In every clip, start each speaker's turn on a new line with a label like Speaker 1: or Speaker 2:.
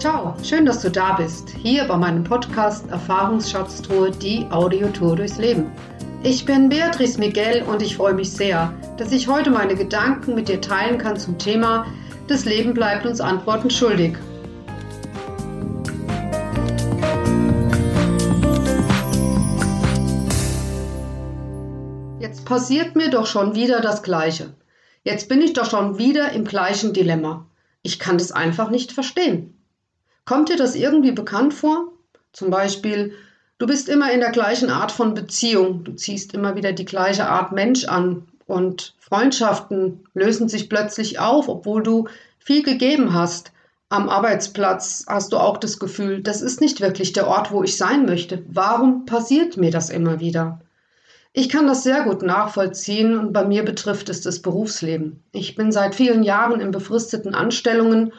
Speaker 1: Ciao, schön, dass du da bist. Hier bei meinem Podcast Erfahrungsschatztruhe, die Audiotour durchs Leben. Ich bin Beatrice Miguel und ich freue mich sehr, dass ich heute meine Gedanken mit dir teilen kann zum Thema Das Leben bleibt uns Antworten schuldig. Passiert mir doch schon wieder das Gleiche. Jetzt bin ich doch schon wieder im gleichen Dilemma. Ich kann das einfach nicht verstehen. Kommt dir das irgendwie bekannt vor? Zum Beispiel, Du bist immer in der gleichen Art von Beziehung. Du ziehst immer wieder die gleiche Art Mensch an. Und Freundschaften lösen sich plötzlich auf, obwohl du viel gegeben hast. Am Arbeitsplatz hast du auch das Gefühl, das ist nicht wirklich der Ort, wo ich sein möchte. Warum passiert mir das immer wieder? Ich kann das sehr gut nachvollziehen und bei mir betrifft es das Berufsleben. Ich bin seit vielen Jahren in befristeten Anstellungen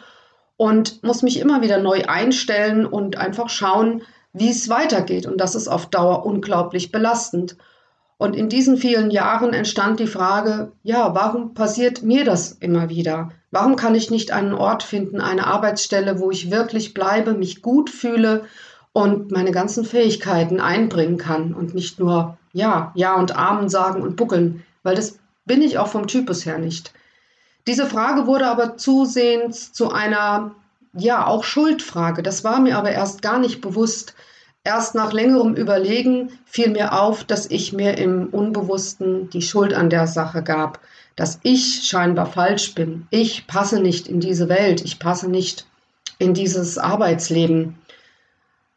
Speaker 1: und muss mich immer wieder neu einstellen und einfach schauen, wie es weitergeht. Und das ist auf Dauer unglaublich belastend. Und in diesen vielen Jahren entstand die Frage, ja, warum passiert mir das immer wieder? Warum kann ich nicht einen Ort finden, eine Arbeitsstelle, wo ich wirklich bleibe, mich gut fühle und meine ganzen Fähigkeiten einbringen kann und nicht nur ja, ja und Amen sagen und buckeln, weil das bin ich auch vom Typus her nicht. Diese Frage wurde aber zusehends zu einer ja, auch Schuldfrage. Das war mir aber erst gar nicht bewusst. Erst nach längerem Überlegen fiel mir auf, dass ich mir im Unbewussten die Schuld an der Sache gab, dass ich scheinbar falsch bin. Ich passe nicht in diese Welt, ich passe nicht in dieses Arbeitsleben.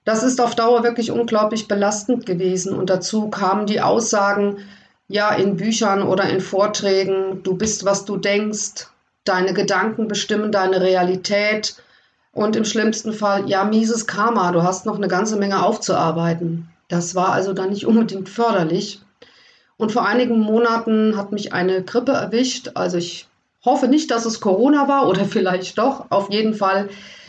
Speaker 1: Das ist auf Dauer wirklich unglaublich belastend gewesen und dazu kamen die Aussagen, ja, in Büchern oder in Vorträgen, du bist, was du denkst, deine Gedanken bestimmen deine Realität, und im schlimmsten Fall, ja, mieses Karma, du hast noch eine ganze Menge aufzuarbeiten. Das war also dann nicht unbedingt förderlich. Und vor einigen Monaten hat mich eine Grippe erwischt. Also ich hoffe nicht, dass es Corona war oder vielleicht doch. Auf jeden Fall,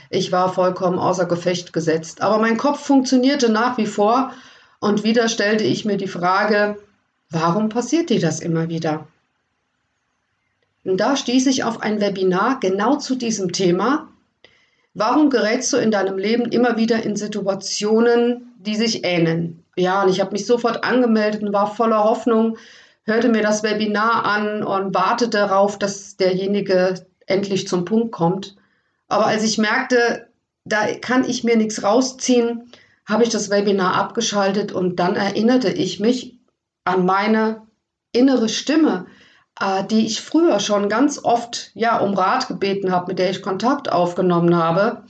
Speaker 1: ich war vollkommen außer Gefecht gesetzt. Aber mein Kopf funktionierte nach wie vor. Und wieder stellte ich mir die Frage, warum passiert dir das immer wieder? Und da stieß ich auf ein Webinar genau zu diesem Thema Warum gerätst du in deinem Leben immer wieder in Situationen, die sich ähneln? Ja, und ich habe mich sofort angemeldet und war voller Hoffnung, hörte mir das Webinar an und wartete darauf, dass derjenige endlich zum Punkt kommt. Aber als ich merkte, da kann ich mir nichts rausziehen, habe ich das Webinar abgeschaltet und dann erinnerte ich mich an meine innere Stimme, äh, die ich früher schon ganz oft ja um Rat gebeten habe, mit der ich Kontakt aufgenommen habe.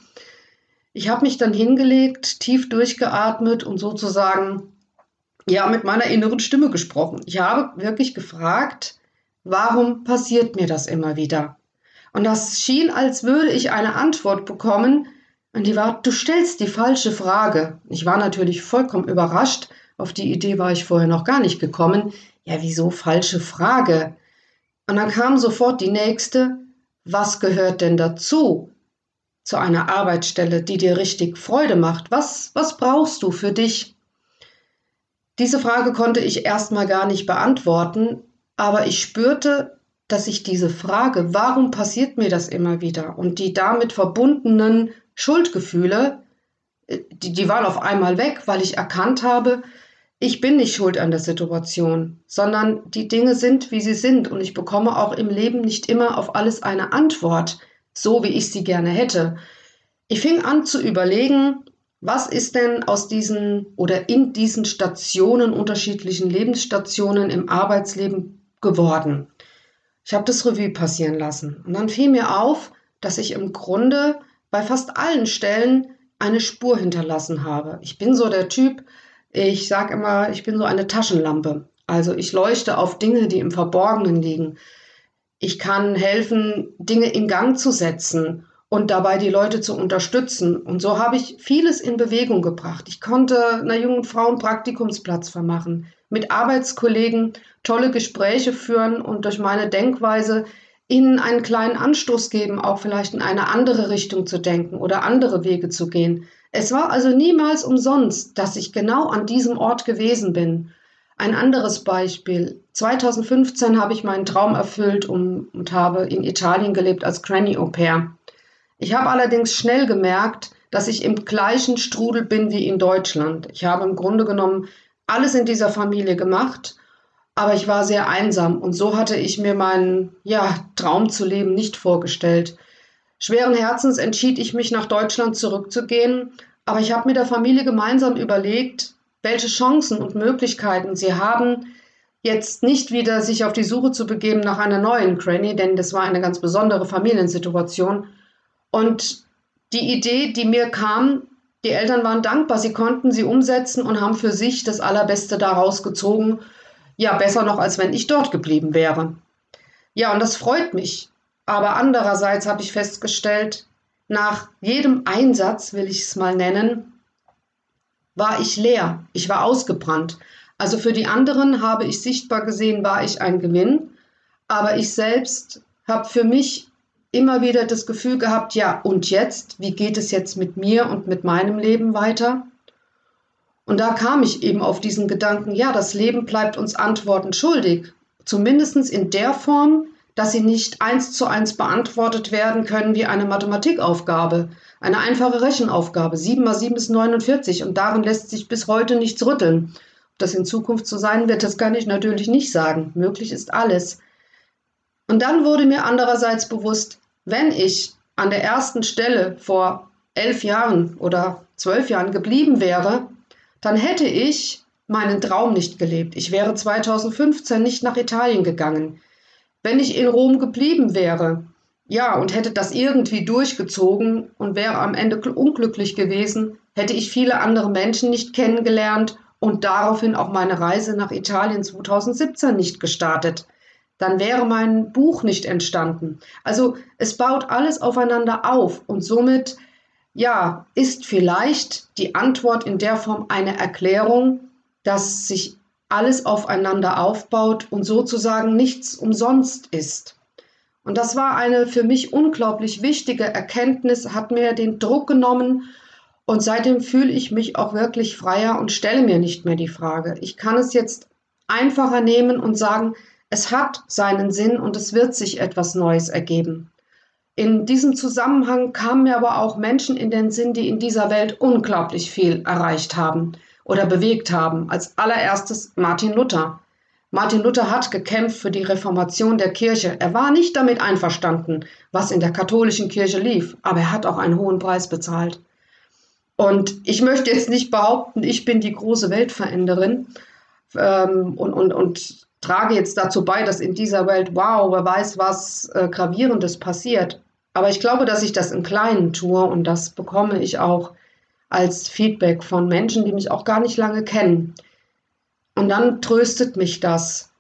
Speaker 1: Ich habe mich dann hingelegt, tief durchgeatmet und sozusagen ja mit meiner inneren Stimme gesprochen. Ich habe wirklich gefragt, warum passiert mir das immer wieder? Und das schien, als würde ich eine Antwort bekommen, und die war, du stellst die falsche Frage. Ich war natürlich vollkommen überrascht. Auf die Idee war ich vorher noch gar nicht gekommen. Ja, wieso falsche Frage? Und dann kam sofort die nächste, was gehört denn dazu zu einer Arbeitsstelle, die dir richtig Freude macht? Was, was brauchst du für dich? Diese Frage konnte ich erstmal gar nicht beantworten, aber ich spürte, dass ich diese Frage, warum passiert mir das immer wieder und die damit verbundenen Schuldgefühle, äh, die, die waren auf einmal weg, weil ich erkannt habe, ich bin nicht schuld an der Situation, sondern die Dinge sind, wie sie sind und ich bekomme auch im Leben nicht immer auf alles eine Antwort, so wie ich sie gerne hätte. Ich fing an zu überlegen, was ist denn aus diesen oder in diesen Stationen, unterschiedlichen Lebensstationen im Arbeitsleben geworden? Ich habe das Revue passieren lassen und dann fiel mir auf, dass ich im Grunde bei fast allen Stellen eine Spur hinterlassen habe. Ich bin so der Typ, ich sage immer, ich bin so eine Taschenlampe. Also ich leuchte auf Dinge, die im Verborgenen liegen. Ich kann helfen, Dinge in Gang zu setzen und dabei die Leute zu unterstützen. Und so habe ich vieles in Bewegung gebracht. Ich konnte einer jungen Frau einen Praktikumsplatz vermachen, mit Arbeitskollegen tolle Gespräche führen und durch meine Denkweise ihnen einen kleinen Anstoß geben, auch vielleicht in eine andere Richtung zu denken oder andere Wege zu gehen. Es war also niemals umsonst, dass ich genau an diesem Ort gewesen bin. Ein anderes Beispiel. 2015 habe ich meinen Traum erfüllt und, habe in Italien gelebt als Granny Au pair. Ich habe allerdings schnell gemerkt, dass ich im gleichen Strudel bin wie in Deutschland. Ich habe im Grunde genommen alles in dieser Familie gemacht, aber ich war sehr einsam und so hatte ich mir meinen ja, Traum zu leben nicht vorgestellt. Schweren Herzens entschied ich mich nach Deutschland zurückzugehen, aber ich habe mit der Familie gemeinsam überlegt, welche Chancen und Möglichkeiten sie haben, jetzt nicht wieder sich auf die Suche zu begeben nach einer neuen Granny, denn das war eine ganz besondere Familiensituation. Und die Idee, die mir kam, die Eltern waren dankbar, sie konnten sie umsetzen und haben für sich das Allerbeste daraus gezogen. Ja, besser noch, als wenn ich dort geblieben wäre. Ja, und das freut mich. Aber andererseits habe ich festgestellt, nach jedem Einsatz, will ich es mal nennen, war ich leer, ich war ausgebrannt. Also für die anderen habe ich sichtbar gesehen, war ich ein Gewinn, aber ich selbst habe für mich immer wieder das Gefühl gehabt, ja, und jetzt, wie geht es jetzt mit mir und mit meinem Leben weiter? Und da kam ich eben auf diesen Gedanken, ja, das Leben bleibt uns Antworten schuldig, zumindest in der Form, dass sie nicht eins zu eins beantwortet werden können wie eine Mathematikaufgabe, eine einfache Rechenaufgabe. 7 mal 7 ist 49 und darin lässt sich bis heute nichts rütteln. Ob das in Zukunft so sein wird, das kann ich natürlich nicht sagen. Möglich ist alles. Und dann wurde mir andererseits bewusst, wenn ich an der ersten Stelle vor elf Jahren oder zwölf Jahren geblieben wäre, dann hätte ich meinen Traum nicht gelebt. Ich wäre 2015 nicht nach Italien gegangen. Wenn ich in Rom geblieben wäre, ja, und hätte das irgendwie durchgezogen und wäre am Ende unglücklich gewesen, hätte ich viele andere Menschen nicht kennengelernt und daraufhin auch meine Reise nach Italien 2017 nicht gestartet. Dann wäre mein Buch nicht entstanden. Also es baut alles aufeinander auf und somit, ja, ist vielleicht die Antwort in der Form eine Erklärung, dass sich alles aufeinander aufbaut und sozusagen nichts umsonst ist. Und das war eine für mich unglaublich wichtige Erkenntnis, hat mir den Druck genommen und seitdem fühle ich mich auch wirklich freier und stelle mir nicht mehr die Frage. Ich kann es jetzt einfacher nehmen und sagen, es hat seinen Sinn und es wird sich etwas Neues ergeben. In diesem Zusammenhang kamen mir aber auch Menschen in den Sinn, die in dieser Welt unglaublich viel erreicht haben oder bewegt haben. Als allererstes Martin Luther. Martin Luther hat gekämpft für die Reformation der Kirche. Er war nicht damit einverstanden, was in der katholischen Kirche lief, aber er hat auch einen hohen Preis bezahlt. Und ich möchte jetzt nicht behaupten, ich bin die große Weltveränderin ähm, und, und, und trage jetzt dazu bei, dass in dieser Welt, wow, wer weiß, was äh, Gravierendes passiert. Aber ich glaube, dass ich das im Kleinen tue und das bekomme ich auch als Feedback von Menschen, die mich auch gar nicht lange kennen. Und dann tröstet mich das.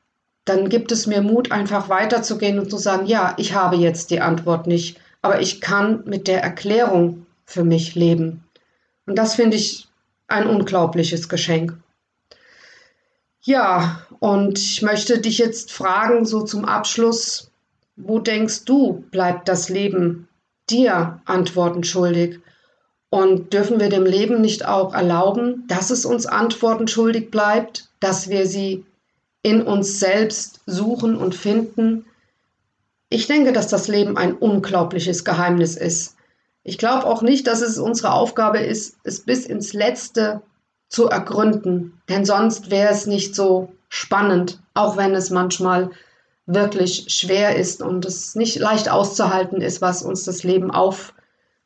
Speaker 1: Dann gibt es mir Mut, einfach weiterzugehen und zu sagen, ja, ich habe jetzt die Antwort nicht, aber ich kann mit der Erklärung für mich leben. Und das finde ich ein unglaubliches Geschenk. Ja, und ich möchte dich jetzt fragen, so zum Abschluss, wo denkst du, bleibt das Leben dir Antworten schuldig? Und dürfen wir dem Leben nicht auch erlauben, dass es uns Antworten schuldig bleibt, dass wir sie in uns selbst suchen und finden? Ich denke, dass das Leben ein unglaubliches Geheimnis ist. Ich glaube auch nicht, dass es unsere Aufgabe ist, es bis ins Letzte zu ergründen, denn sonst wäre es nicht so spannend, auch wenn es manchmal wirklich schwer ist und es nicht leicht auszuhalten ist, was uns das Leben auf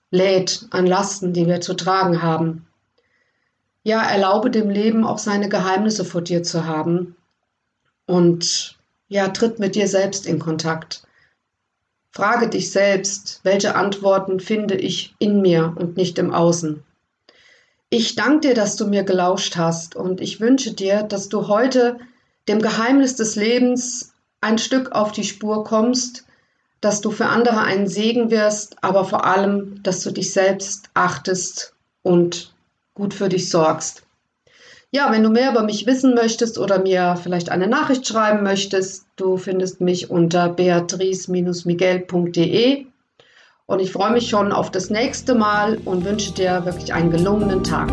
Speaker 1: lädt an Lasten, die wir zu tragen haben. Ja, erlaube dem Leben auch seine Geheimnisse vor dir zu haben und ja, tritt mit dir selbst in Kontakt. Frage dich selbst, welche Antworten finde ich in mir und nicht im Außen. Ich danke dir, dass du mir gelauscht hast und ich wünsche dir, dass du heute dem Geheimnis des Lebens ein Stück auf die Spur kommst dass du für andere ein Segen wirst, aber vor allem, dass du dich selbst achtest und gut für dich sorgst. Ja, wenn du mehr über mich wissen möchtest oder mir vielleicht eine Nachricht schreiben möchtest, du findest mich unter beatrice-miguel.de und ich freue mich schon auf das nächste Mal und wünsche dir wirklich einen gelungenen Tag.